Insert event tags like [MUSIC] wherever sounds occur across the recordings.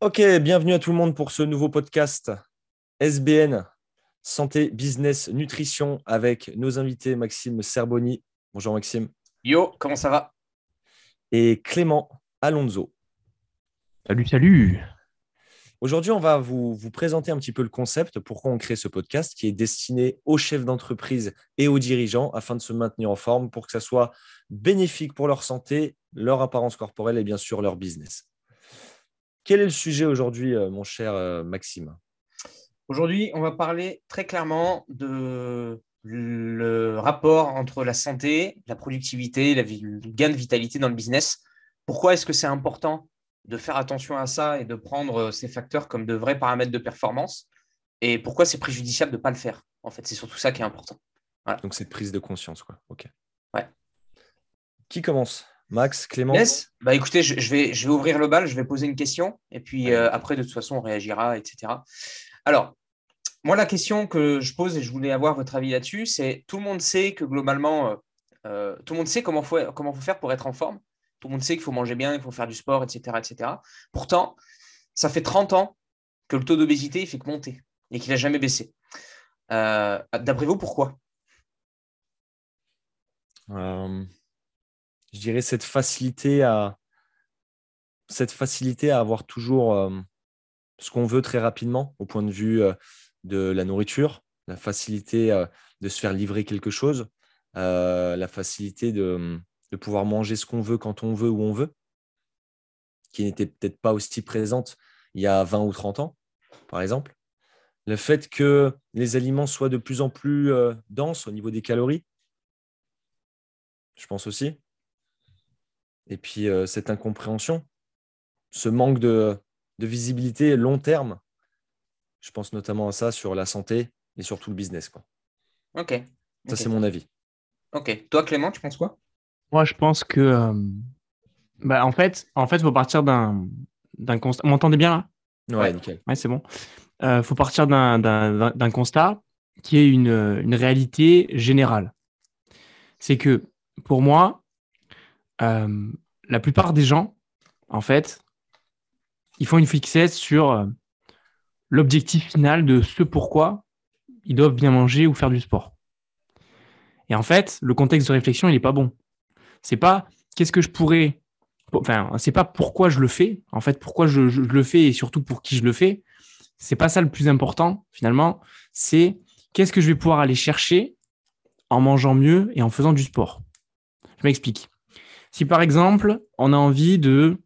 Ok, bienvenue à tout le monde pour ce nouveau podcast SBN, Santé, Business, Nutrition, avec nos invités Maxime Serboni. Bonjour Maxime. Yo, comment ça va? Et Clément Alonso. Salut, salut. Aujourd'hui, on va vous, vous, présenter un petit peu le concept, pourquoi on crée ce podcast qui est destiné aux chefs d'entreprise et aux dirigeants afin de se maintenir en forme pour que ça soit bénéfique pour leur santé, leur apparence corporelle et bien sûr leur business. Quel est le sujet aujourd'hui, euh, mon cher euh, Maxime? Aujourd'hui, on va parler très clairement de le rapport entre la santé, la productivité, la le gain de vitalité dans le business. Pourquoi est-ce que c'est important de faire attention à ça et de prendre euh, ces facteurs comme de vrais paramètres de performance? Et pourquoi c'est préjudiciable de ne pas le faire En fait, c'est surtout ça qui est important. Voilà. Donc, cette prise de conscience, quoi. OK. Ouais. Qui commence? Max, Clément yes. Bah écoutez, je, je, vais, je vais ouvrir le bal, je vais poser une question et puis euh, après, de toute façon, on réagira, etc. Alors, moi, la question que je pose et je voulais avoir votre avis là-dessus, c'est tout le monde sait que globalement, euh, euh, tout le monde sait comment il faut, comment faut faire pour être en forme. Tout le monde sait qu'il faut manger bien, il faut faire du sport, etc. etc. Pourtant, ça fait 30 ans que le taux d'obésité, il fait que monter et qu'il n'a jamais baissé. Euh, D'après vous, pourquoi? Euh, Je dirais cette facilité à cette facilité à avoir toujours euh, ce qu'on veut très rapidement au point de vue euh, de la nourriture, la facilité euh, de se faire livrer quelque chose, la facilité de, de pouvoir manger ce qu'on veut quand on veut, où on veut, qui n'était peut-être pas aussi présente il y a 20 ou 30 ans, par exemple. Le fait que les aliments soient de plus en plus denses au niveau des calories, je pense aussi. Et puis euh, cette incompréhension, ce manque de, de visibilité long terme, je pense notamment à ça sur la santé et surtout le business. Quoi. Ok. Ça, okay. c'est mon avis. Ok. Toi, Clément, tu penses quoi? Moi, je pense que, euh, bah, en fait, en fait, faut partir d'un d'un constat. Vous m'entendez bien là? Ouais, ouais. nickel. Ouais, c'est bon. Euh, faut partir d'un constat qui est une, une réalité générale. C'est que pour moi, euh, la plupart des gens, en fait, ils font une fixette sur euh, l'objectif final de ce pourquoi ils doivent bien manger ou faire du sport. Et en fait, le contexte de réflexion, il n'est pas bon. C'est pas qu'est-ce que je pourrais. C'est pas pourquoi je le fais. En fait, pourquoi je, le fais et surtout pour qui je le fais. C'est pas ça le plus important finalement. C'est qu'est-ce que je vais pouvoir aller chercher en mangeant mieux et en faisant du sport? Je m'explique. Si par exemple, on a envie de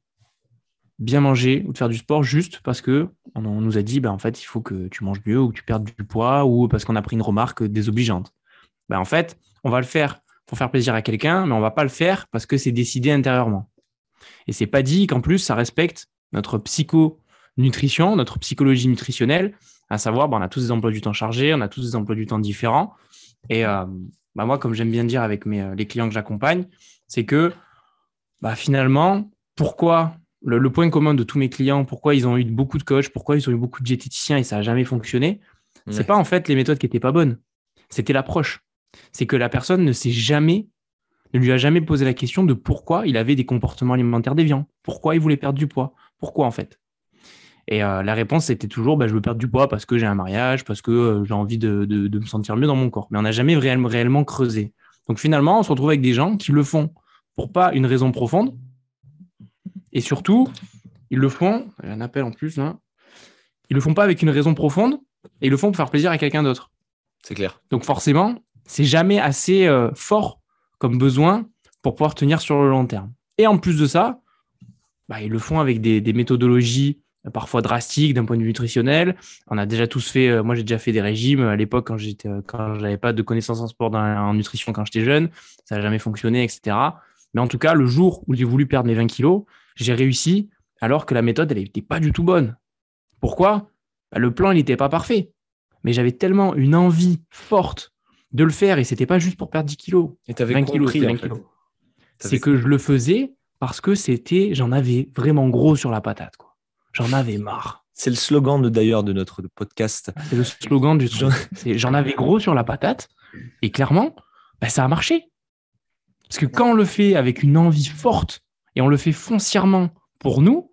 bien manger ou de faire du sport juste parce que on nous a dit ben en fait il faut que tu manges mieux ou que tu perdes du poids ou parce qu'on a pris une remarque désobligeante. Ben en fait, on va le faire pour faire plaisir à quelqu'un, mais on va pas le faire parce que c'est décidé intérieurement. Et c'est pas dit qu'en plus ça respecte notre psycho-nutrition, notre psychologie nutritionnelle, à savoir ben, on a tous des emplois du temps chargés, on a tous des emplois du temps différents. Et euh, ben moi, comme j'aime bien dire avec mes, les clients que j'accompagne, c'est que ben, finalement, pourquoi le, le, point commun de tous mes clients, pourquoi ils ont eu beaucoup de coachs, pourquoi ils ont eu beaucoup de diététiciens et ça n'a jamais fonctionné, ouais. c'est pas en fait les méthodes qui n'étaient pas bonnes, c'était l'approche. C'est que la personne ne s'est jamais, ne lui a jamais posé la question de pourquoi il avait des comportements alimentaires déviants, pourquoi il voulait perdre du poids, pourquoi en fait? Et euh, la réponse c'était toujours, bah, je veux perdre du poids parce que j'ai un mariage, parce que euh, j'ai envie de, de, de, me sentir mieux dans mon corps. Mais on n'a jamais réellement, réellement creusé. Donc finalement, on se retrouve avec des gens qui le font pour pas une raison profonde, et surtout, ils le font, il y a un appel en plus là, ils le font pas avec une raison profonde et ils le font pour faire plaisir à quelqu'un d'autre. C'est clair. Donc forcément, c'est jamais assez euh, fort comme besoin pour pouvoir tenir sur le long terme. Et en plus de ça, bah, ils le font avec des, des méthodologies euh, parfois drastiques d'un point de vue nutritionnel. On a déjà tous fait, euh, moi j'ai déjà fait des régimes à l'époque quand j'étais, quand j'avais pas de connaissances en sport, dans, en nutrition quand j'étais jeune, ça n'a jamais fonctionné, etc. Mais en tout cas, le jour où j'ai voulu perdre mes 20 kilos, j'ai réussi alors que la méthode, elle n'était pas du tout bonne. Pourquoi? Bah, Le plan, il n'était pas parfait. Mais j'avais tellement une envie forte de le faire et c'était pas juste pour perdre 10 kilos. Et tu avais 20 compris, kilos, 20 kilos. C'est que je le faisais parce que c'était, j'en avais vraiment gros sur la patate. Quoi. J'en avais marre. C'est le slogan de, d'ailleurs de notre podcast. C'est le slogan du truc. J'en avais gros sur la patate et clairement, bah, ça a marché. Parce que quand on le fait avec une envie forte et on le fait foncièrement pour nous,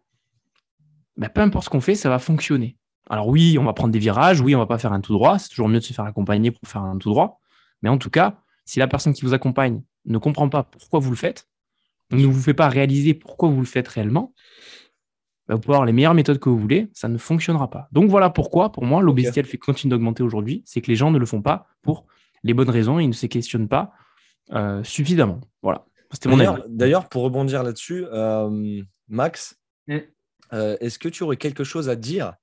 bah, peu importe ce qu'on fait, ça va fonctionner. Alors oui, on va prendre des virages, oui, on va pas faire un tout droit, c'est toujours mieux de se faire accompagner pour faire un tout droit. Mais en tout cas, si la personne qui vous accompagne ne comprend pas pourquoi vous le faites, ne vous fait pas réaliser pourquoi vous le faites réellement, bah, vous pouvez avoir les meilleures méthodes que vous voulez, ça ne fonctionnera pas. Donc voilà pourquoi, pour moi, l'obésité, elle fait continue d'augmenter aujourd'hui, c'est que les gens ne le font pas pour les bonnes raisons et ils ne se questionnent pas euh, suffisamment. Voilà. C'était mon avis. D'ailleurs, pour rebondir là-dessus, euh, Max, mm. euh, est-ce que tu aurais quelque chose à dire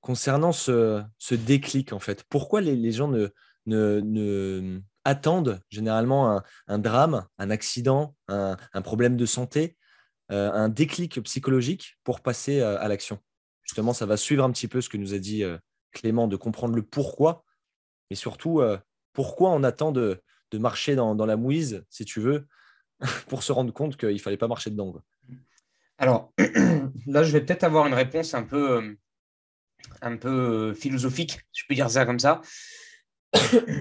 concernant ce, déclic en fait? Pourquoi les, gens ne, ne, attendent généralement un, drame, un accident, un, problème de santé, un déclic psychologique pour passer à l'action? Justement, ça va suivre un petit peu ce que nous a dit Clément, de comprendre le pourquoi, mais surtout pourquoi on attend de, marcher dans, la mouise, si tu veux, [LAUGHS] pour se rendre compte qu'il ne fallait pas marcher dedans. Alors, [CLEARS THROAT] là, je vais peut-être avoir une réponse un peu, euh, un peu euh, philosophique, je peux dire ça comme ça. [CLEARS THROAT]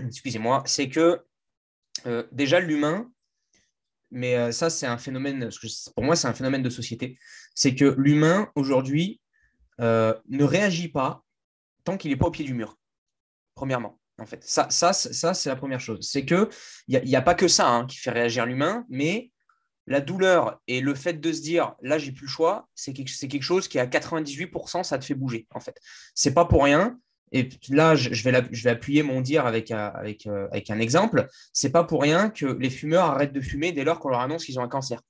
Excusez-moi, c'est que euh, déjà l'humain, mais ça c'est un phénomène, pour moi c'est un phénomène de société, c'est que l'humain aujourd'hui ne réagit pas tant qu'il n'est pas au pied du mur, premièrement en fait. Ça, ça, ça c'est la première chose. C'est qu'il n'y a, y a pas que ça hein, qui fait réagir l'humain, mais la douleur et le fait de se dire là, j'ai plus le choix, c'est quelque, quelque, chose qui à 98%, ça te fait bouger, en fait. C'est pas pour rien. Et là, je, vais, je vais appuyer mon dire avec, avec, euh, avec un exemple. C'est pas pour rien que les fumeurs arrêtent de fumer dès lors qu'on leur annonce qu'ils ont un cancer.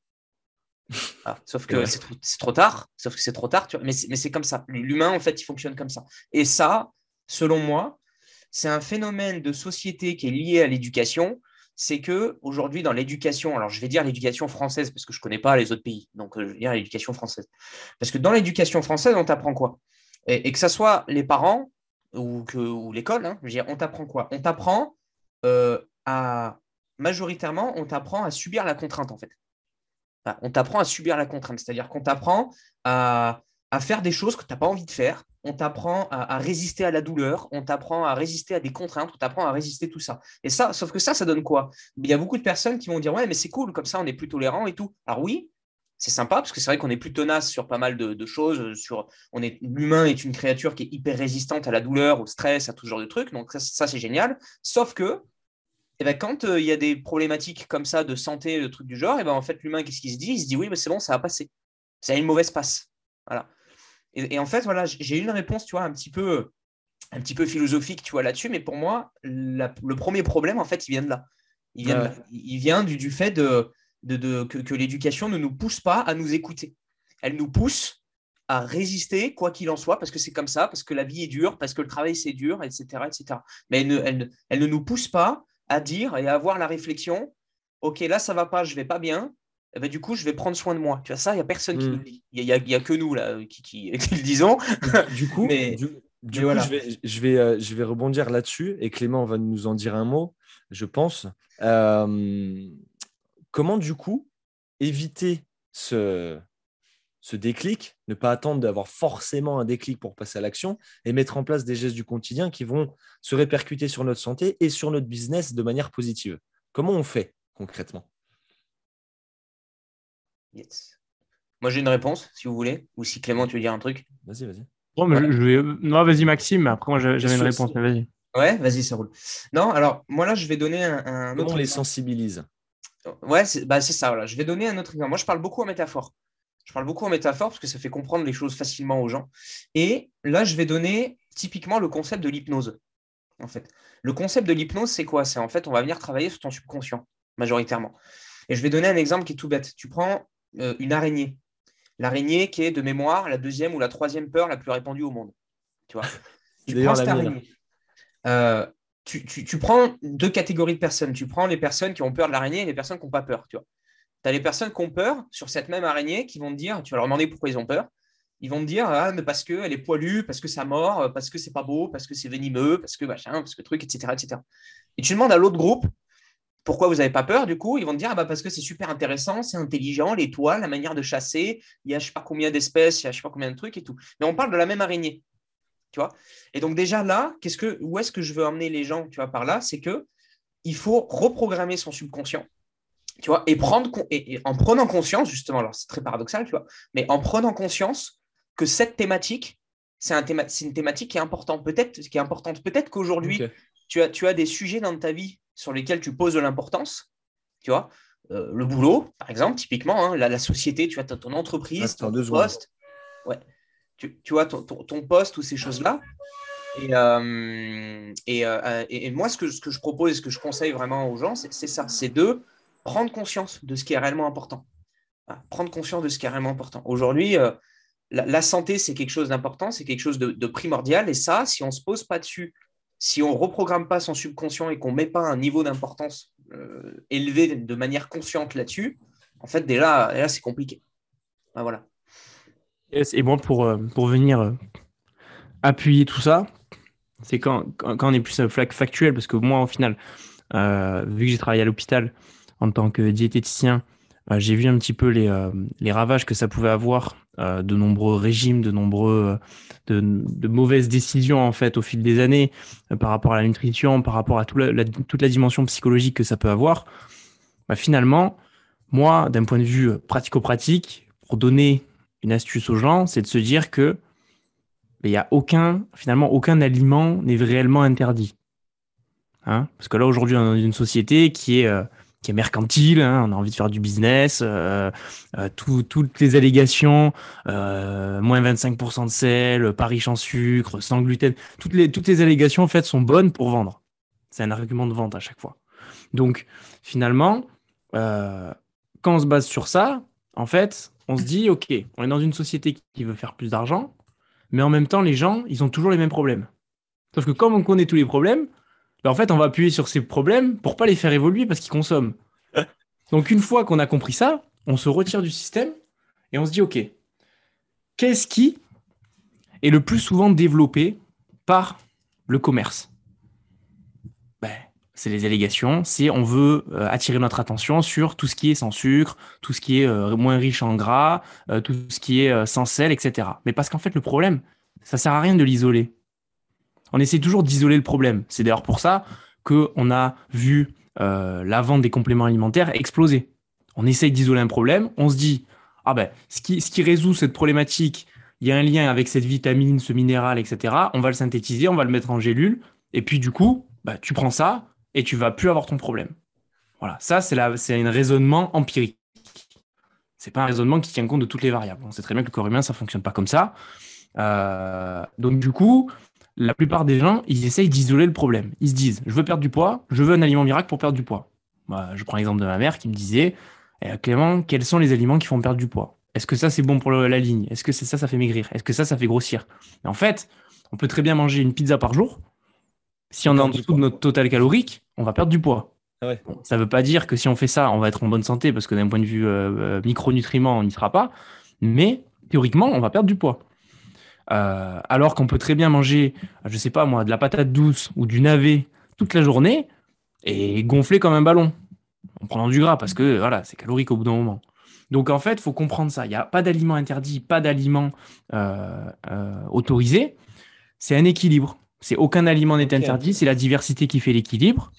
[LAUGHS] Ah, sauf que c'est trop, tard, sauf que c'est trop tard, mais c'est comme ça. L'humain, en fait, il fonctionne comme ça. Et ça, selon moi, c'est un phénomène de société qui est lié à l'éducation. C'est que aujourd'hui, dans l'éducation, alors je vais dire l'éducation française parce que je ne connais pas les autres pays, donc euh, je vais dire l'éducation française. Parce que dans l'éducation française, on t'apprend quoi? Et, que ce soit les parents ou, l'école, hein, on t'apprend quoi? On t'apprend euh, à majoritairement, on t'apprend à subir la contrainte en fait. on t'apprend à subir la contrainte, c'est-à-dire qu'on t'apprend à, à faire des choses que tu n'as pas envie de faire. On t'apprend à, résister à la douleur, on t'apprend à résister à des contraintes, on t'apprend à résister tout ça. Et ça, sauf que ça, ça donne quoi? Il y a beaucoup de personnes qui vont dire ouais, mais c'est cool, comme ça, on est plus tolérant et tout. Alors oui, c'est sympa parce que c'est vrai qu'on est plus tenace sur pas mal de, choses. Sur, on est l'humain est une créature qui est hyper résistante à la douleur, au stress, à tout ce genre de trucs. Donc ça, c'est génial. Sauf que eh ben, quand euh, il y a des problématiques comme ça de santé, de trucs du genre, eh ben, en fait, l'humain, qu'est-ce qu'il se dit? Il se dit oui, mais c'est bon, ça va passer. Ça a une mauvaise passe. Voilà. Et, en fait, voilà, j'ai une réponse, tu vois, un petit peu, un petit peu philosophique, tu vois, là-dessus. Mais pour moi, le premier problème, en fait, il vient de là. Il vient, il vient du, du, fait de, de, que, l'éducation ne nous pousse pas à nous écouter. Elle nous pousse à résister, quoi qu'il en soit, parce que c'est comme ça, parce que la vie est dure, parce que le travail c'est dur, etc., etc. Mais elle ne, elle, elle ne nous pousse pas à dire et à avoir la réflexion, ok, là ça va pas, je vais pas bien, eh ben, du coup, je vais prendre soin de moi. Tu vois, ça, il n'y a personne qui hmm. nous dit. Il n'y a, que nous, là, qui, [LAUGHS] qui, le disons. Du coup, Mais, du, coup je, vais, je, vais, euh, je vais rebondir là-dessus et Clément va nous en dire un mot, je pense. Euh, comment, du coup, éviter ce, ce déclic, ne pas attendre d'avoir forcément un déclic pour passer à l'action et mettre en place des gestes du quotidien qui vont se répercuter sur notre santé et sur notre business de manière positive? Comment on fait concrètement? Moi, j'ai une réponse, si vous voulez, ou si Clément, tu veux dire un truc. Vas-y, vas-y. Non, vas-y, Maxime, après, moi, j'avais une réponse, mais vas-y. Ouais, vas-y, ça roule. Non, alors, moi, là, je vais donner un, Comment on les sensibilise Ouais, c'est bah, ça, voilà. Je vais donner un autre exemple. Moi, je parle beaucoup en métaphore. Je parle beaucoup en métaphore parce que ça fait comprendre les choses facilement aux gens. Et là, je vais donner typiquement le concept de l'hypnose. En fait, le concept de l'hypnose, c'est quoi? C'est en fait, on va venir travailler sur ton subconscient, majoritairement. Et je vais donner un exemple qui est tout bête. Tu prends euh, une araignée. L'araignée qui est de mémoire la deuxième ou la troisième peur la plus répandue au monde. Tu vois [LAUGHS] tu prends cette araignée. Euh, tu, prends deux catégories de personnes. Tu prends les personnes qui ont peur de l'araignée et les personnes qui n'ont pas peur. Tu as les personnes qui ont peur sur cette même araignée qui vont te dire, tu vas leur demander pourquoi ils ont peur. Ils vont te dire, ah, mais parce qu'elle est poilue, parce que ça mord, parce que c'est pas beau, parce que c'est venimeux, parce que machin, parce que truc, etc., etc. Et tu demandes à l'autre groupe, pourquoi vous n'avez pas peur Du coup, ils vont te dire ah bah parce que c'est super intéressant, c'est intelligent, l'étoile, la manière de chasser, il y a je sais pas combien d'espèces, il y a je sais pas combien de trucs et tout. Mais on parle de la même araignée, tu vois. Et donc déjà là, qu'est-ce que, où est-ce que je veux emmener les gens, tu vois, par là, c'est que il faut reprogrammer son subconscient, tu vois, et prendre et, en prenant conscience justement, alors c'est très paradoxal, tu vois, mais en prenant conscience que cette thématique, c'est un une thématique qui est importante. Peut-être, qui est importante. Peut-être qu'aujourd'hui, tu, as, tu as des sujets dans ta vie sur lesquels tu poses de l'importance. Tu vois, euh, le boulot, par exemple, typiquement, hein, la, société, tu as ton entreprise, ton poste. Ouais. Tu, vois, ton, poste ou ces choses-là. Et, euh, euh, et, et, moi, ce que, ce que je propose et ce que je conseille vraiment aux gens, c'est ça c'est de prendre conscience de ce qui est réellement important. Prendre conscience de ce qui est réellement important. Aujourd'hui, la, santé, c'est quelque chose d'important, c'est quelque chose de, primordial. Et ça, si on ne se pose pas dessus, si on ne reprogramme pas son subconscient et qu'on ne met pas un niveau d'importance euh, élevé de manière consciente là-dessus, en fait, déjà, là, c'est compliqué. Ben, voilà. et moi, pour, euh, pour venir euh, appuyer tout ça, c'est quand, quand, on est plus factuel, parce que moi, au final, vu que j'ai travaillé à l'hôpital en tant que diététicien, j'ai vu un petit peu les, les ravages que ça pouvait avoir euh, de nombreux régimes, de nombreux de, mauvaises décisions en fait au fil des années euh, par rapport à la nutrition, par rapport à toute la dimension psychologique que ça peut avoir. Bah, finalement, moi, d'un point de vue pratico-pratique, pour donner une astuce aux gens, c'est de se dire que bah, il y a aucun, finalement, aucun aliment n'est réellement interdit. Hein? Parce que là, aujourd'hui, on est dans une société qui est euh, qui est mercantile, hein, on a envie de faire du business, euh, euh, toutes les allégations, euh, moins 25% de sel, pas riche en sucre, sans gluten, toutes les, toutes les allégations en fait sont bonnes pour vendre. C'est un argument de vente à chaque fois. Donc finalement, quand on se base sur ça, en fait, on se dit, OK, on est dans une société qui veut faire plus d'argent, mais en même temps, les gens, ils ont toujours les mêmes problèmes. Sauf que comme on connaît tous les problèmes, en fait, on va appuyer sur ces problèmes pour pas les faire évoluer parce qu'ils consomment. [LAUGHS] Donc, une fois qu'on a compris ça, on se retire du système et on se dit, OK, qu'est-ce qui est le plus souvent développé par le commerce? Ben, C'est les allégations, c'est on veut euh, attirer notre attention sur tout ce qui est sans sucre, tout ce qui est euh, moins riche en gras, euh, tout ce qui est sans sel, etc. Mais parce qu'en fait, le problème, ça sert à rien de l'isoler on essaie toujours d'isoler le problème. C'est d'ailleurs pour ça qu'on a vu euh, la vente des compléments alimentaires exploser. On essaye d'isoler un problème, on se dit, ah ben, ce qui, ce qui résout cette problématique, il y a un lien avec cette vitamine, ce minéral, etc. On va le synthétiser, on va le mettre en gélule, et puis du coup, bah, tu prends ça et tu vas plus avoir ton problème. Voilà, ça c'est un raisonnement empirique. C'est pas un raisonnement qui tient compte de toutes les variables. On sait très bien que le corps humain, ça fonctionne pas comme ça. Euh, donc du coup, la plupart des gens, ils essayent d'isoler le problème. Ils se disent, je veux perdre du poids, je veux un aliment miracle pour perdre du poids. je prends l'exemple de ma mère qui me disait, eh, Clément, quels sont les aliments qui font perdre du poids? Est-ce que ça, c'est bon pour la ligne? Est-ce que ça, ça fait maigrir? Est-ce que ça, ça fait grossir? En fait, on peut très bien manger une pizza par jour. Si on est en dessous de notre total calorique, on va perdre du poids. Ah ça ne veut pas dire que si on fait ça, on va être en bonne santé parce que d'un point de vue euh, euh, micronutriments, on n'y sera pas. Mais théoriquement, on va perdre du poids. Euh, alors qu'on peut très bien manger, je sais pas moi, de la patate douce ou du navet toute la journée et gonfler comme un ballon en prenant du gras parce que voilà, c'est calorique au bout d'un moment. Donc en fait, il faut comprendre ça. Il n'y a pas d'aliment interdit, pas d'aliment euh, euh, autorisé. C'est un équilibre. C'est aucun aliment n'est interdit. C'est la diversité qui fait l'équilibre.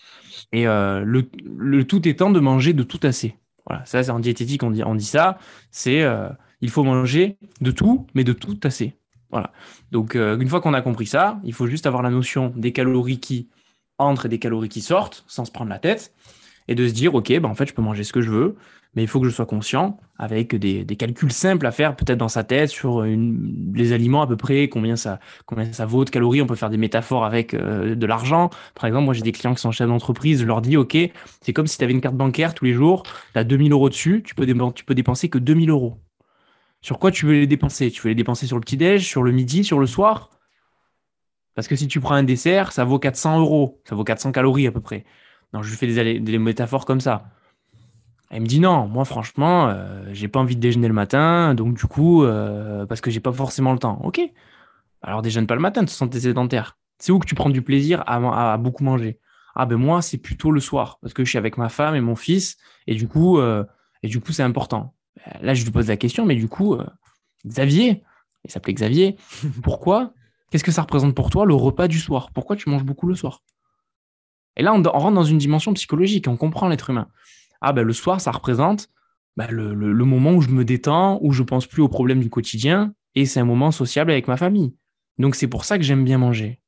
Et le, tout étant de manger de tout assez. Voilà, ça c'est en diététique on dit, on dit ça. C'est il faut manger de tout, mais de tout assez. Voilà. Donc, euh, une fois qu'on a compris ça, il faut juste avoir la notion des calories qui entrent et des calories qui sortent, sans se prendre la tête, et de se dire, OK, ben, en fait, je peux manger ce que je veux, mais il faut que je sois conscient, avec des, calculs simples à faire, peut-être dans sa tête, sur les aliments à peu près, combien ça, combien ça vaut de calories. On peut faire des métaphores avec euh, de l'argent. Par exemple, moi, j'ai des clients qui sont chefs d'entreprise, je leur dis, OK, c'est comme si tu avais une carte bancaire tous les jours, tu as 2000 euros dessus, tu peux, tu peux dépenser que 2000 euros. Sur quoi tu veux les dépenser? Tu veux les dépenser sur le petit-déj, sur le midi, sur le soir? Parce que si tu prends un dessert, ça vaut 400 euros. Ça vaut 400 calories à peu près. Non, je lui fais des, métaphores comme ça. Elle me dit non, moi franchement, euh, j'ai pas envie de déjeuner le matin, donc du coup, euh, parce que j'ai pas forcément le temps. Ok. Alors déjeune pas le matin, tu sens tes sédentaire. C'est où que tu prends du plaisir à, beaucoup manger? Ah ben moi, c'est plutôt le soir, parce que je suis avec ma femme et mon fils, et du coup, euh, et du coup, c'est important. Euh, là, je lui pose la question, mais du coup, euh, Xavier, il s'appelait Xavier, [LAUGHS] pourquoi Qu'est-ce que ça représente pour toi le repas du soir? Pourquoi tu manges beaucoup le soir? Et là, on, rentre dans une dimension psychologique, on comprend l'être humain. Ah ben le soir, ça représente ben, le, moment où je me détends, où je pense plus aux problèmes du quotidien, et c'est un moment sociable avec ma famille. Donc c'est pour ça que j'aime bien manger.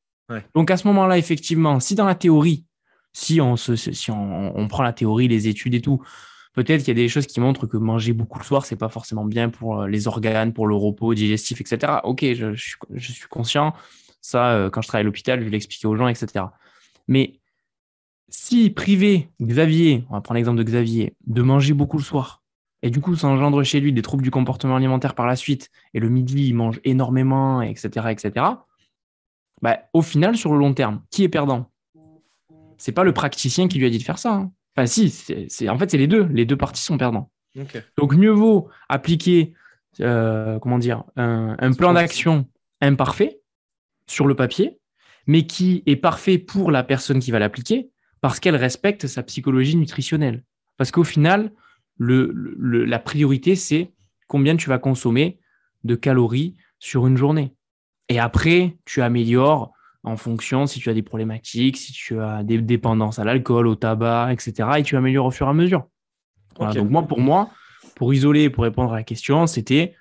Donc à ce moment-là, effectivement, si dans la théorie, si on, se, si on, prend la théorie, les études et tout, peut-être qu'il y a des choses qui montrent que manger beaucoup le soir, c'est pas forcément bien pour euh, les organes, pour le repos digestif, etc. Ok, je, suis, conscient. Ça, euh, quand je travaille à l'hôpital, je l'expliquer aux gens, etc. Mais si privé Xavier, on va prendre l'exemple de Xavier, de manger beaucoup le soir, et du coup, ça engendre chez lui des troubles du comportement alimentaire par la suite, et le midi, il mange énormément, etc., etc., bah, au final, sur le long terme, qui est perdant? C'est pas le praticien qui lui a dit de faire ça. Hein. Enfin, si, c'est, en fait, c'est les deux. Les deux parties sont perdants. Donc, mieux vaut appliquer, euh, comment dire, un plan d'action imparfait sur le papier, mais qui est parfait pour la personne qui va l'appliquer, parce qu'elle respecte sa psychologie nutritionnelle. Parce qu'au final, la priorité, c'est combien tu vas consommer de calories sur une journée. Et après, tu améliores en fonction si tu as des problématiques, si tu as des dépendances à l'alcool, au tabac, etc. Et tu améliores au fur et à mesure. Donc moi, pour moi, pour isoler, pour répondre à la question, c'était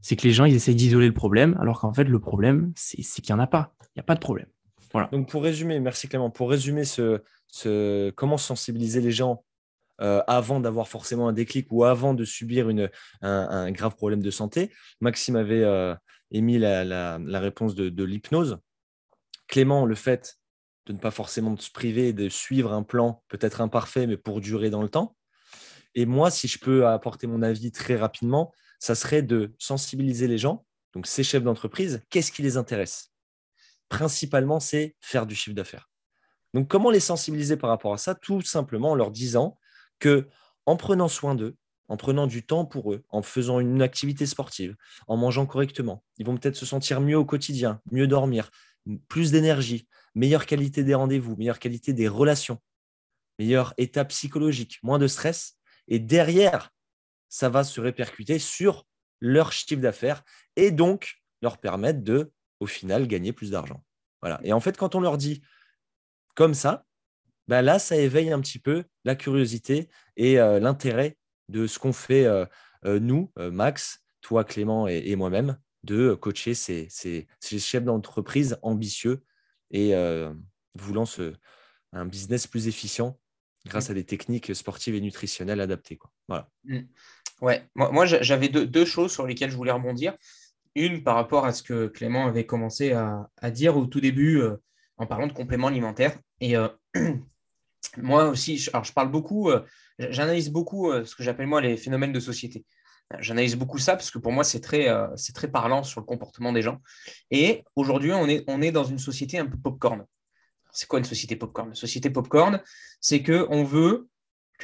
c'est que les gens ils essayent d'isoler le problème, alors qu'en fait le problème c'est qu'il n'y en a pas. Il n'y a pas de problème. Voilà. Donc pour résumer, merci Clément, pour résumer ce, ce comment sensibiliser les gens euh, avant d'avoir forcément un déclic ou avant de subir une, un, grave problème de santé. Maxime avait euh, émis la, réponse de, l'hypnose. Clément, le fait de ne pas forcément se priver, de suivre un plan peut-être imparfait, mais pour durer dans le temps. Et moi, si je peux apporter mon avis très rapidement, ça serait de sensibiliser les gens, donc ces chefs d'entreprise, qu'est-ce qui les intéresse? Principalement, c'est faire du chiffre d'affaires. Donc, comment les sensibiliser par rapport à ça? Tout simplement en leur disant que en prenant soin d'eux, en prenant du temps pour eux, en faisant une activité sportive, en mangeant correctement, ils vont peut-être se sentir mieux au quotidien, mieux dormir, plus d'énergie, meilleure qualité des rendez-vous, meilleure qualité des relations, meilleur état psychologique, moins de stress. Et derrière, ça va se répercuter sur leur chiffre d'affaires et donc leur permettre de, au final, gagner plus d'argent. Et en fait, quand on leur dit comme ça, bah là, ça éveille un petit peu la curiosité et euh, l'intérêt de ce qu'on fait, euh, euh, nous, Max, toi, Clément et, moi-même, de coacher ces, chefs d'entreprise ambitieux et voulant un business plus efficient grâce mmh. à des techniques sportives et nutritionnelles adaptées. Quoi. Voilà. Mmh. Ouais, moi, j'avais deux, choses sur lesquelles je voulais rebondir. Une par rapport à ce que Clément avait commencé à, à dire au tout début en parlant de compléments alimentaires. Et [CLEARS THROAT] moi aussi, je, alors je parle beaucoup, euh, j'analyse beaucoup euh, ce que j'appelle moi les phénomènes de société. J'analyse beaucoup ça parce que pour moi, c'est très, euh, c'est très parlant sur le comportement des gens. Et aujourd'hui, on est, on est dans une société un peu popcorn. C'est quoi une société popcorn? Une société popcorn, c'est qu'on veut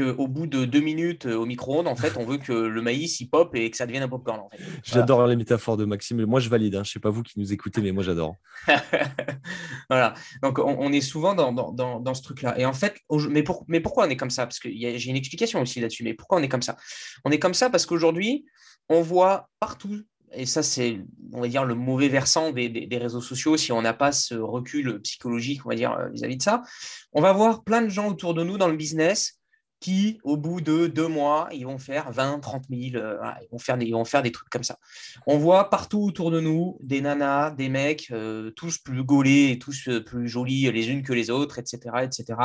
qu'au bout de deux minutes euh, au micro-ondes, en fait, on veut que le maïs il pop et que ça devienne un popcorn. En [LAUGHS] J'adore les métaphores de Maxime. Moi, je valide. Hein. Je ne sais pas vous qui nous écoutez, mais moi, j'adore. [LAUGHS] voilà. Donc, on, est souvent dans, dans, dans, ce truc-là. Et en fait, mais, mais pourquoi on est comme ça? Parce que j'ai une explication aussi là-dessus. Mais pourquoi on est comme ça? On est comme ça parce qu'aujourd'hui, on voit partout et ça, c'est, on va dire, le mauvais versant des, des, réseaux sociaux, si on n'a pas ce recul psychologique, on va dire, vis à -vis de ça. On va voir plein de gens autour de nous dans le business qui, au bout de deux mois, ils vont faire 20, 30 000, ils, vont faire des, vont faire des trucs comme ça. On voit partout autour de nous des nanas, des mecs, euh, tous plus gaulés tous euh, plus jolis les unes que les autres, etc., etc.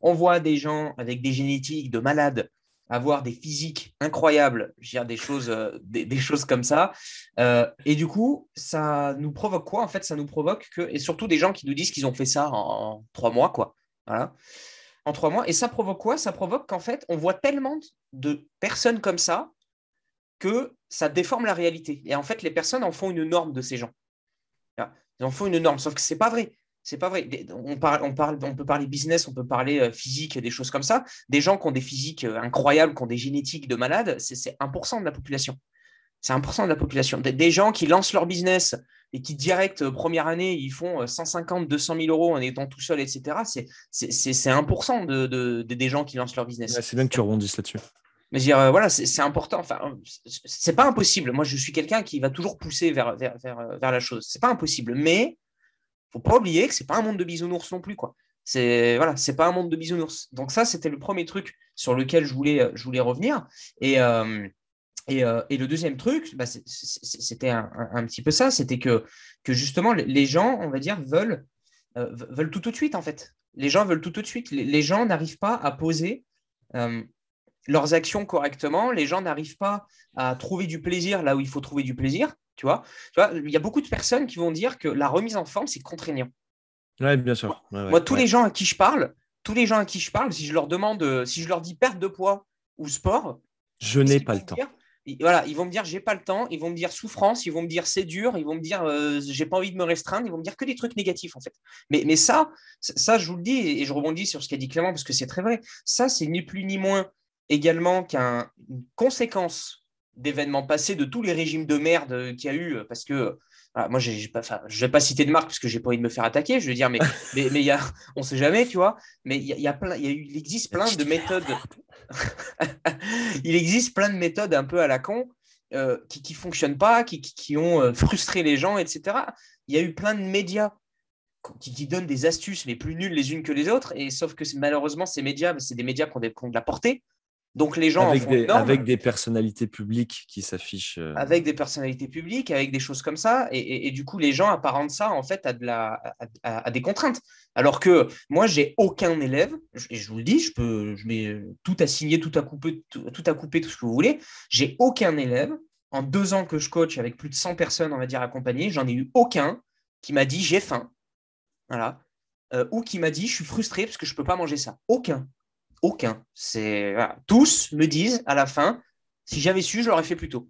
On voit des gens avec des génétiques de malades avoir des physiques incroyables, dire, des choses, euh, des, choses comme ça. et du coup, ça nous provoque quoi En fait, ça nous provoque que, et surtout des gens qui nous disent qu'ils ont fait ça en, en trois mois, quoi. Voilà en trois mois. Et ça provoque quoi? Ça provoque qu'en fait, on voit tellement de personnes comme ça que ça déforme la réalité. Et en fait, les personnes en font une norme de ces gens. Ils en font une norme, sauf que c'est pas vrai. C'est pas vrai. On, parle, on, parle, on peut parler business, on peut parler euh, physique, des choses comme ça. Des gens qui ont des physiques euh, incroyables, qui ont des génétiques de malades, c'est 1% de la population. C'est 1% de la population. Des, gens qui lancent leur business et qui, direct, euh, première année, ils font 150, 200 000 euros en étant tout seul, etc. C'est 1% de, des gens qui lancent leur business. c'est bien que tu rebondisses là-dessus. Mais dire, euh, voilà, c'est important. Enfin, c'est pas impossible. Moi, je suis quelqu'un qui va toujours pousser vers, vers, vers, la chose. C'est pas impossible. Mais faut pas oublier que c'est pas un monde de bisounours non plus. quoi. C'est voilà, c'est pas un monde de bisounours. Donc ça, c'était le premier truc sur lequel je voulais, je voulais revenir. Et, euh, Et, le deuxième truc, bah, c'était un, petit peu ça, c'était que, que justement les gens, on va dire, veulent, veulent tout tout de suite en fait. Les gens veulent tout tout de suite. Les, gens n'arrivent pas à poser leurs actions correctement. Les gens n'arrivent pas à trouver du plaisir là où il faut trouver du plaisir. Tu vois, tu vois, il y a beaucoup de personnes qui vont dire que la remise en forme, c'est contraignant. Oui, bien sûr. Moi, tous les gens à qui je parle, tous les gens à qui je parle, si je leur demande, euh, si je leur dis perte de poids ou sport, je n'ai pas le temps. Voilà, ils vont me dire j'ai pas le temps, ils vont me dire souffrance, ils vont me dire c'est dur, ils vont me dire euh, j'ai pas envie de me restreindre, ils vont me dire que des trucs négatifs en fait. Mais, mais ça, ça, je vous le dis et je rebondis sur ce qu'a dit Clément parce que c'est très vrai. Ça, c'est ni plus ni moins également qu'une conséquence d'événements passés, de tous les régimes de merde qu'il y a eu, parce que moi, je ne vais pas citer de marque parce que j'ai pas envie de me faire attaquer, je veux dire, mais, [LAUGHS] mais, mais y a, on ne sait jamais, tu vois, mais il, y a, plein, il, y a eu, il existe plein de méthodes. [LAUGHS] il existe plein de méthodes un peu à la con euh, qui ne fonctionnent pas, qui, ont euh, frustré les gens, etc. Il y a eu plein de médias qui, donnent des astuces, mais plus nulles les unes que les autres, et sauf que malheureusement, ces médias, c'est des médias qui ont de la portée. Donc les gens avec, des, avec des personnalités publiques qui s'affichent. Euh, avec des personnalités publiques, avec des choses comme ça, et, du coup les gens apparentent ça en fait à, de la, à, des contraintes. Alors que moi j'ai aucun élève, et je vous le dis, je peux, je mets tout à signer, tout à couper, tout, à couper, tout ce que vous voulez. J'ai aucun élève en deux ans que je coach avec plus de 100 personnes, on va dire accompagnées, j'en ai eu aucun qui m'a dit j'ai faim, voilà, euh, ou qui m'a dit je suis frustré parce que je peux pas manger ça. Aucun. Aucun. C'est tous me disent à la fin, si j'avais su, je l'aurais fait plus tôt.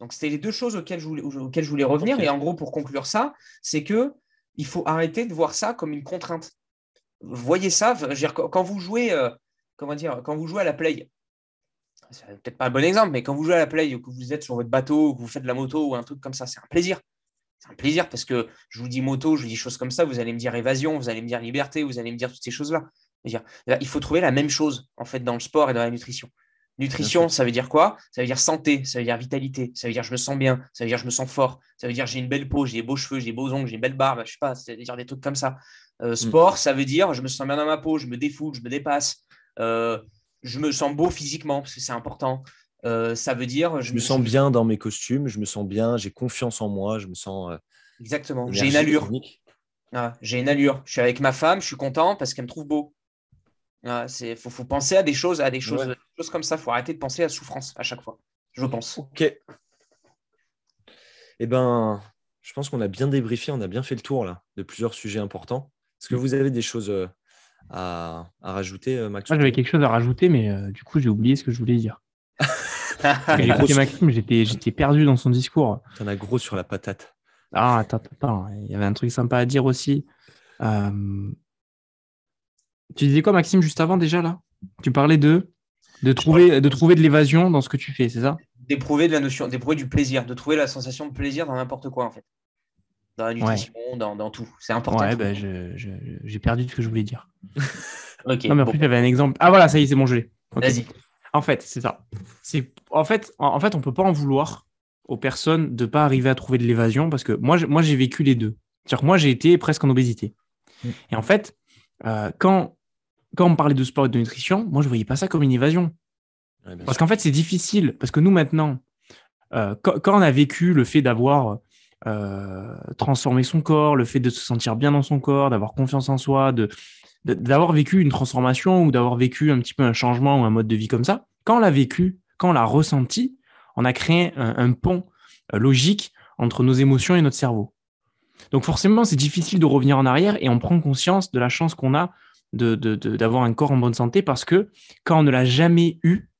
Donc c'était les deux choses auxquelles je voulais, auxquelles je voulais revenir. Et en gros, pour conclure ça, c'est que il faut arrêter de voir ça comme une contrainte. Voyez ça, quand vous jouez, euh, comment dire, quand vous jouez à la play, c'est peut-être pas un bon exemple, mais quand vous jouez à la play ou que vous êtes sur votre bateau, ou que vous faites de la moto ou un truc comme ça, c'est un plaisir c'est un plaisir parce que je vous dis moto, je vous dis choses comme ça, vous allez me dire évasion, vous allez me dire liberté, vous allez me dire toutes ces choses-là. Il faut trouver la même chose en fait dans le sport et dans la nutrition. Nutrition, ça veut dire quoi? Ça veut dire santé, ça veut dire vitalité, ça veut dire je me sens bien, ça veut dire je me sens fort, ça veut dire j'ai une belle peau, j'ai des beaux cheveux, j'ai des beaux ongles, j'ai une belle barbe, je sais pas, ça veut dire des trucs comme ça. Euh, mm. sport, ça veut dire je me sens bien dans ma peau, je me défoule, je me dépasse, euh, je me sens beau physiquement parce que c'est important. Euh, ça veut dire. Je, me sens bien dans mes costumes, je me sens bien, j'ai confiance en moi, je me sens. Euh, Exactement. J'ai une allure. Ah, j'ai une allure. Je suis avec ma femme, je suis content parce qu'elle me trouve beau. Il ah, faut, penser à des choses, à des choses, choses comme ça. Il faut arrêter de penser à souffrance à chaque fois, je pense. Ok. Eh ben, je pense qu'on a bien débriefé, on a bien fait le tour là de plusieurs sujets importants. Est-ce que vous avez des choses euh, à, rajouter, Max Moi, j'avais quelque chose à rajouter, mais du coup, j'ai oublié ce que je voulais dire. Maxime, [LAUGHS] j'étais perdu dans son discours. T'en as gros sur la patate. Ah, attends, attends, il y avait un truc sympa à dire aussi. Euh, tu disais quoi, Maxime, juste avant déjà là? Tu parlais de de trouver, de trouver de l'évasion dans ce que tu fais, c'est ça? D'éprouver de la notion, d'éprouver du plaisir, de trouver la sensation de plaisir dans n'importe quoi en fait. Dans la nutrition, dans, tout. C'est important. Ouais, ben, j'ai perdu ce que je voulais dire. [LAUGHS] ok. Non, mais après, j'avais un exemple. Ah voilà, ça y est, c'est bon, je l'ai. Vas-y. En fait, c'est ça. C'est en fait, en, fait, on peut pas en vouloir aux personnes de pas arriver à trouver de l'évasion parce que moi, moi, j'ai vécu les deux. cest moi, j'ai été presque en obésité. Mm. Et en fait, euh, quand quand on me parlait de sport et de nutrition, moi, je voyais pas ça comme une évasion. parce qu'en fait, c'est difficile parce que nous maintenant, euh, quand, on a vécu le fait d'avoir euh, transformé son corps, le fait de se sentir bien dans son corps, d'avoir confiance en soi, de d'avoir vécu une transformation ou d'avoir vécu un petit peu un changement ou un mode de vie comme ça, quand on l'a vécu, quand on l'a ressenti, on a créé un, pont euh, logique entre nos émotions et notre cerveau. Donc forcément, c'est difficile de revenir en arrière et on prend conscience de la chance qu'on a d'avoir un corps en bonne santé parce que quand on ne l'a jamais eu,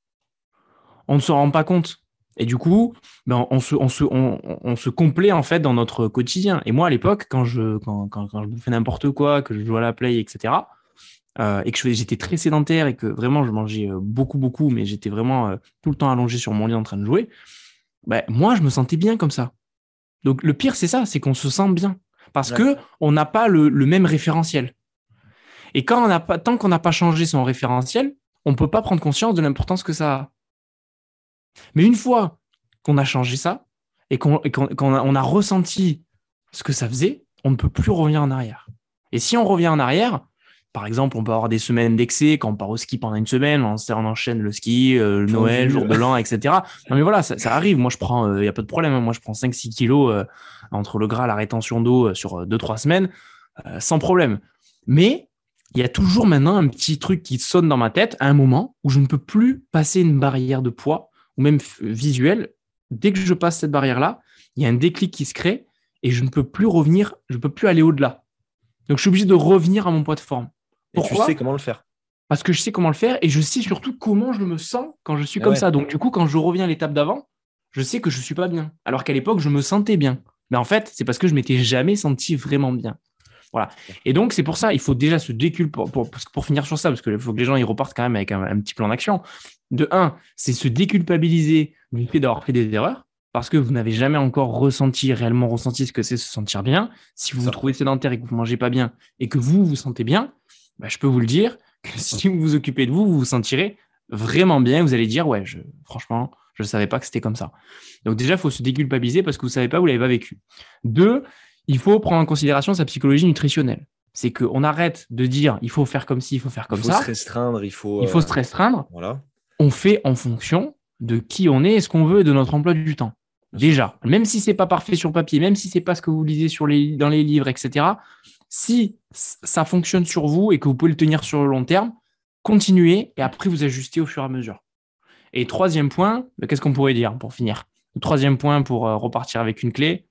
on ne se rend pas compte. Et du coup, ben, on, se, on, se, on, se complaît en fait dans notre quotidien. Et moi, à l'époque, quand je, quand, quand, quand je fais n'importe quoi, que je joue à la play, etc., euh, et que j'étais très sédentaire et que vraiment je mangeais euh, beaucoup, beaucoup, mais j'étais vraiment euh, tout le temps allongé sur mon lit en train de jouer, ben, moi, je me sentais bien comme ça. Donc le pire, c'est ça, c'est qu'on se sent bien parce que on n'a pas le, le, même référentiel. Et quand on a pas, tant qu'on n'a pas changé son référentiel, on ne peut pas prendre conscience de l'importance que ça a. Mais une fois qu'on a changé ça et qu'on a, ressenti ce que ça faisait, on ne peut plus revenir en arrière. Et si on revient en arrière, par exemple, on peut avoir des semaines d'excès quand on part au ski pendant une semaine, on, enchaîne le ski, euh, Noël, jour de l'an, etc. Non, mais voilà, ça, arrive. Moi, je prends, il n'y a pas de problème. Hein. Moi, je prends 5-6 kilos entre le gras, la rétention d'eau sur 2-3 semaines, sans problème. Mais il y a toujours maintenant un petit truc qui sonne dans ma tête à un moment où je ne peux plus passer une barrière de poids ou même visuel. Dès que je passe cette barrière-là, il y a un déclic qui se crée et je ne peux plus revenir, je ne peux plus aller au-delà. Donc, je suis obligé de revenir à mon poids de forme. Pourquoi tu sais comment le faire Parce que je sais comment le faire et je sais surtout comment je me sens quand je suis comme ça. Donc, du coup, quand je reviens à l'étape d'avant, je sais que je ne suis pas bien. Alors qu'à l'époque, je me sentais bien. Mais en fait, c'est parce que je m'étais jamais senti vraiment bien. Voilà. Et donc, c'est pour ça, il faut déjà se pour, pour, finir sur ça, parce qu'il faut que les gens ils repartent quand même avec un, petit plan d'action. De un, c'est se déculpabiliser du fait d'avoir fait des erreurs, parce que vous n'avez jamais encore ressenti, réellement ressenti ce que c'est se sentir bien. Si vous vous trouvez sédentaire et que vous ne mangez pas bien, et que vous vous sentez bien, bah, je peux vous le dire que [LAUGHS] si vous vous occupez de vous, vous vous sentirez vraiment bien. Vous allez dire, ouais, je, franchement, je ne savais pas que c'était comme ça. Donc déjà, il faut se déculpabiliser parce que vous ne savez pas, vous ne l'avez pas vécu. Deux, il faut prendre en considération sa psychologie nutritionnelle. C'est qu'on arrête de dire il faut faire comme ci, il faut faire comme ça. Il faut se restreindre, il faut. Il faut se euh, restreindre. Voilà. On fait en fonction de qui on est et ce qu'on veut de notre emploi du temps. Déjà, même si c'est pas parfait sur papier, même si c'est pas ce que vous lisez sur les, dans les livres, etc. Si ça fonctionne sur vous et que vous pouvez le tenir sur le long terme, continuez et après vous ajustez au fur et à mesure. Et troisième point, bah, qu'est-ce qu'on pourrait dire pour finir? Le troisième point pour euh, repartir avec une clé,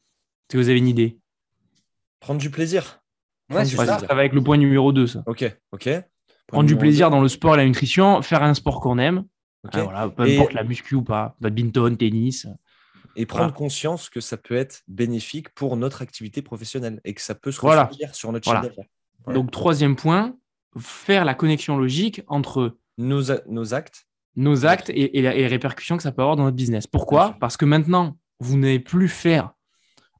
c'est que vous avez une idée? Prendre du plaisir. Ouais, ça. va avec le point numéro 2, ça. Ok, ok. Prendre du plaisir dans le sport et la nutrition, faire un sport qu'on aime. Voilà, peu importe la muscu ou pas, badminton, tennis. Et prendre conscience que ça peut être bénéfique pour notre activité professionnelle et que ça peut se ressentir sur notre chiffre Donc, troisième point, faire la connexion logique entre nos, nos actes, nos actes et, les répercussions que ça peut avoir dans notre business. Pourquoi Parce que maintenant, vous n'allez plus faire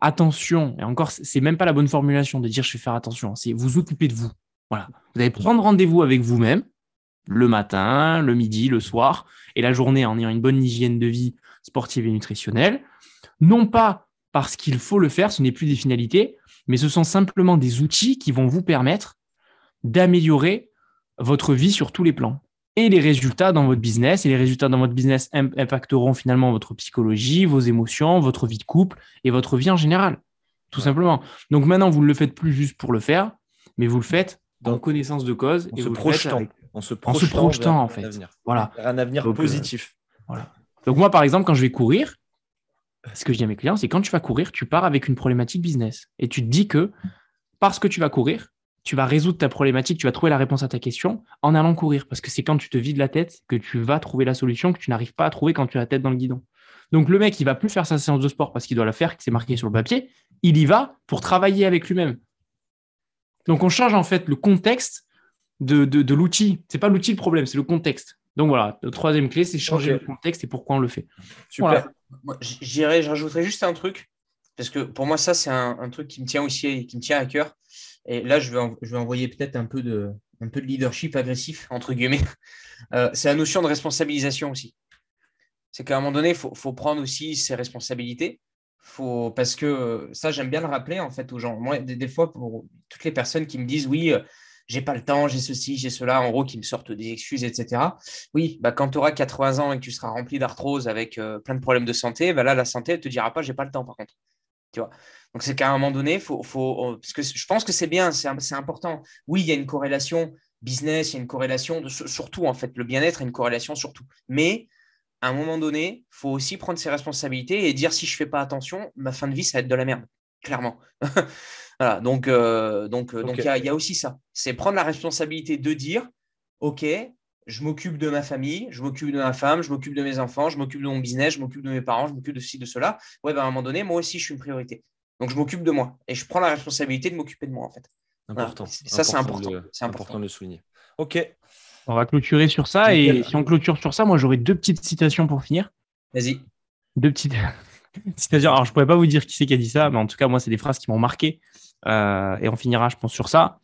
attention, et encore, c'est même pas la bonne formulation de dire je vais faire attention, c'est vous occuper de vous. Voilà. Vous allez prendre rendez-vous avec vous-même le matin, le midi, le soir, et la journée en ayant une bonne hygiène de vie sportive et nutritionnelle. Non pas parce qu'il faut le faire, ce n'est plus des finalités, mais ce sont simplement des outils qui vont vous permettre d'améliorer votre vie sur tous les plans et les résultats dans votre business. Et les résultats dans votre business impacteront finalement votre psychologie, vos émotions, votre vie de couple et votre vie en général. Tout simplement. Donc maintenant, vous ne le faites plus juste pour le faire, mais vous le faites en connaissance de cause et se projetant, en se projetant, en, fait. Voilà. un avenir euh, positif. voilà. Donc moi, par exemple, quand je vais courir, ce que je dis à mes clients, c'est quand tu vas courir, tu pars avec une problématique business et tu te dis que parce que tu vas courir, tu vas résoudre ta problématique, tu vas trouver la réponse à ta question en allant courir. Parce que c'est quand tu te vides la tête que tu vas trouver la solution que tu n'arrives pas à trouver quand tu as la tête dans le guidon. Donc le mec, il va plus faire sa séance de sport parce qu'il doit la faire, que c'est marqué sur le papier. Il y va pour travailler avec lui-même. Donc on change en fait le contexte de, de, l'outil. Ce n'est pas l'outil le problème, c'est le contexte. Donc voilà, la troisième clé, c'est changer le contexte et pourquoi on le fait. Super. J'irai, je rajouterai juste un truc, parce que pour moi, ça, c'est un, un, truc qui me tient aussi et qui me tient à cœur. Et là, je vais, je vais envoyer peut-être un, peu de, un peu de leadership agressif, entre guillemets. Euh, c'est la notion de responsabilisation aussi. C'est qu'à un moment donné, il faut, faut, prendre aussi ses responsabilités. Faut, parce que ça, j'aime bien le rappeler en fait aux gens. Moi, des, fois, pour toutes les personnes qui me disent oui, euh, j'ai pas le temps, j'ai ceci, j'ai cela, en gros, qui me sortent des excuses, etc. Oui, bah, quand tu auras 80 ans et que tu seras rempli d'arthrose avec euh, plein de problèmes de santé, bah, là, la santé, elle te dira pas, j'ai pas le temps, par contre. Tu vois? Donc, c'est qu'à un moment donné, faut, faut, parce que je pense que c'est bien, c'est important. Oui, il y a une corrélation business, il y a une corrélation surtout, en fait, le bien-être a une corrélation surtout. Mais à un moment donné, il faut aussi prendre ses responsabilités et dire si je ne fais pas attention, ma fin de vie, ça va être de la merde, clairement. [LAUGHS] voilà, donc euh, donc euh, donc il y, a aussi ça. C'est prendre la responsabilité de dire OK, je m'occupe de ma famille, je m'occupe de ma femme, je m'occupe de mes enfants, je m'occupe de mon business, je m'occupe de mes parents, je m'occupe de ci, de cela. Ouais, ben, à un moment donné, moi aussi, je suis une priorité. Donc, je m'occupe de moi et je prends la responsabilité de m'occuper de moi, en fait. Important. Ça, c'est important. C'est important. de le souligner. OK. On va clôturer sur ça. Et si on clôture sur ça, moi, j'aurais deux petites citations pour finir. Vas-y. Deux petites citations. Alors, je ne pourrais pas vous dire qui c'est qui a dit ça, mais en tout cas, moi, c'est des phrases qui m'ont marqué. Euh, et on finira, je pense, sur ça.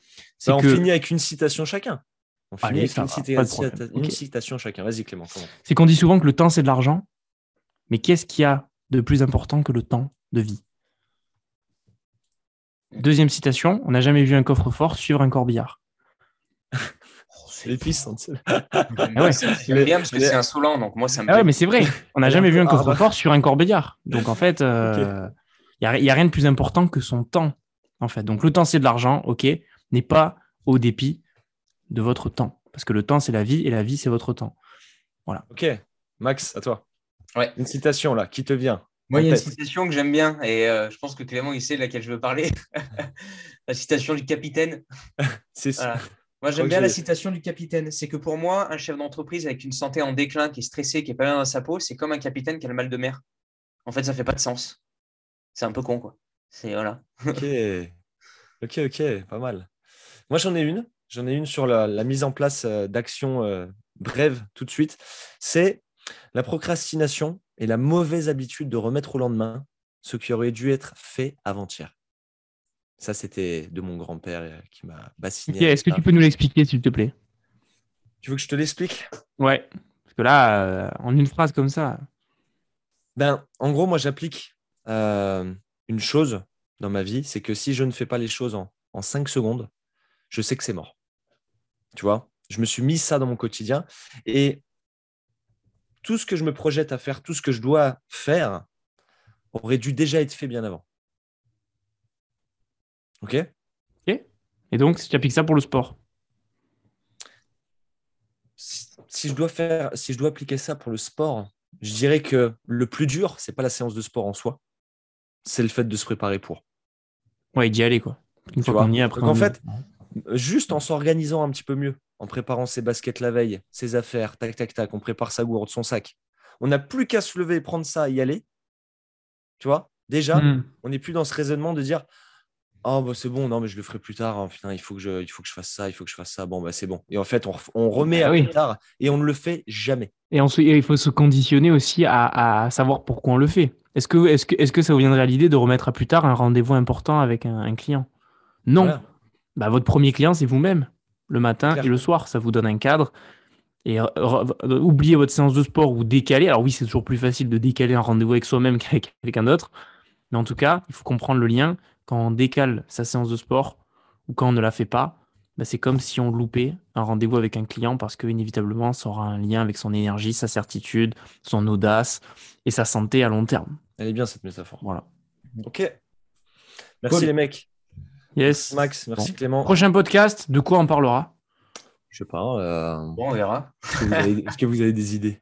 Bah, on finit avec une citation chacun. On finit avec une, citation chacun. Vas-y, Clément. C'est qu'on dit souvent que le temps, c'est de l'argent. Mais qu'est-ce qu'il y a de plus important que le temps de vie? Deuxième citation, on n'a jamais vu un coffre-fort suivre un corbillard. Les puissantes. Ah ouais. J'aime [LAUGHS] bien parce que c'est insolent, donc moi ça me. Ah ouais, mais c'est vrai. On n'a [LAUGHS] jamais vu un coffre-fort sur un corbillard. Donc en fait, il euh, n'y a, a, rien de plus important que son temps. En fait, donc le temps c'est de l'argent, ok, n'est pas au dépit de votre temps, parce que le temps c'est la vie et la vie c'est votre temps. Voilà. Ok, Max, à toi. Ouais. Une citation là, qui te vient Moi, il y a une citation que j'aime bien et euh, je pense que Clément il sait de laquelle je veux parler. [LAUGHS] la citation du capitaine. c'est ça. Moi, j'aime bien la citation du capitaine. C'est que pour moi, un chef d'entreprise avec une santé en déclin, qui est stressé, qui est pas bien dans sa peau, c'est comme un capitaine qui a le mal de mer. En fait, ça fait pas de sens. C'est un peu con, quoi. C'est voilà. ok, [LAUGHS] ok, ok, pas mal. Moi, j'en ai une. J'en ai une sur la, mise en place euh, d'actions euh, brèves tout de suite. C'est la procrastination et la mauvaise habitude de remettre au lendemain ce qui aurait dû être fait avant-hier. Ça, c'était de mon grand-père euh, qui m'a bassiné. Est-ce que tu peux nous l'expliquer, s'il te plaît? Tu veux que je te l'explique? Ouais. Parce que là, euh, en une phrase comme ça. Ben, en gros, moi, j'applique euh, une chose dans ma vie c'est que si je ne fais pas les choses en, en 5 secondes, je sais que c'est mort. Tu vois? Je me suis mis ça dans mon quotidien. Et tout ce que je me projette à faire, tout ce que je dois faire, aurait dû déjà être fait bien avant. Ok Ok. Et donc, si tu appliques ça pour le sport si, je dois faire, si je dois appliquer ça pour le sport, je dirais que le plus dur, c'est pas la séance de sport en soi, c'est le fait de se préparer pour. Ouais, d'y aller quoi. Une fois qu'on y est après. en fait, juste en s'organisant un petit peu mieux, en préparant ses baskets la veille, ses affaires, tac tac tac, on prépare sa gourde, son sac. On n'a plus qu'à se lever, prendre ça, y aller. Tu vois? Déjà, hmm. on n'est plus dans ce raisonnement de dire oh, bah, c'est bon, non, mais je le ferai plus tard. Hein, il, faut que je, il faut que je fasse ça, il faut que je fasse ça. Bon, bah, c'est bon. Et en fait, on, remet bah à plus tard et on ne le fait jamais. Et il faut se conditionner aussi à, savoir pourquoi on le fait. Est-ce que, est que, est que ça vous viendrait à l'idée de remettre à plus tard un rendez-vous important avec un, client? Non. Bah, votre premier client, c'est vous-même. Le matin et le soir, ça vous donne un cadre. Et oubliez votre séance de sport ou décaler. Alors oui, c'est toujours plus facile de décaler un rendez-vous avec soi-même [LAUGHS] qu'avec quelqu'un d'autre. Mais en tout cas, il faut comprendre le lien quand on décale sa séance de sport ou quand on ne la fait pas, bah, c'est comme si on loupait un rendez-vous avec un client parce qu'inévitablement, ça aura un lien avec son énergie, sa certitude, son audace et sa santé à long terme. Elle est bien cette métaphore. Voilà. Ok. Merci les mecs. Yes. Max, merci Clément. Prochain podcast, de quoi on parlera? Je sais pas. Euh, bon, on verra. Est-ce que, vous avez des idées?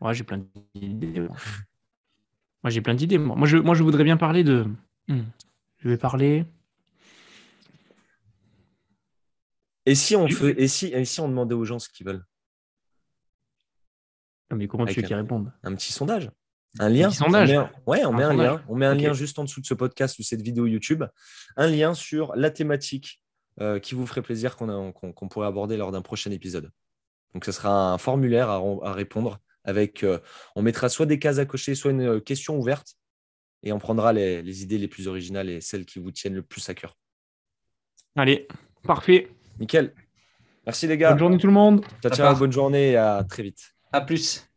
Ouais, j'ai plein d'idées. Moi, j'ai plein d'idées. Moi. je, moi, je voudrais bien parler de. Hmm. Je vais parler. Et si on fait, et si, et si on demandait aux gens ce qu'ils veulent? Mais comment tu veux qu'ils répondent? Un petit sondage. Un lien? Un sondage. On met, on met un lien. On met un lien juste en dessous de ce podcast ou cette vidéo YouTube. Un lien sur la thématique euh, qui vous ferait plaisir qu'on pourrait aborder lors d'un prochain épisode. Donc, ce sera un formulaire à, répondre avec. Euh, on mettra soit des cases à cocher, soit une euh, question ouverte et on prendra les, idées les plus originales et celles qui vous tiennent le plus à cœur. Allez, parfait. Nickel. Merci les gars. Bonne journée tout le monde. Ciao, ciao, bonne journée et à très vite. À plus.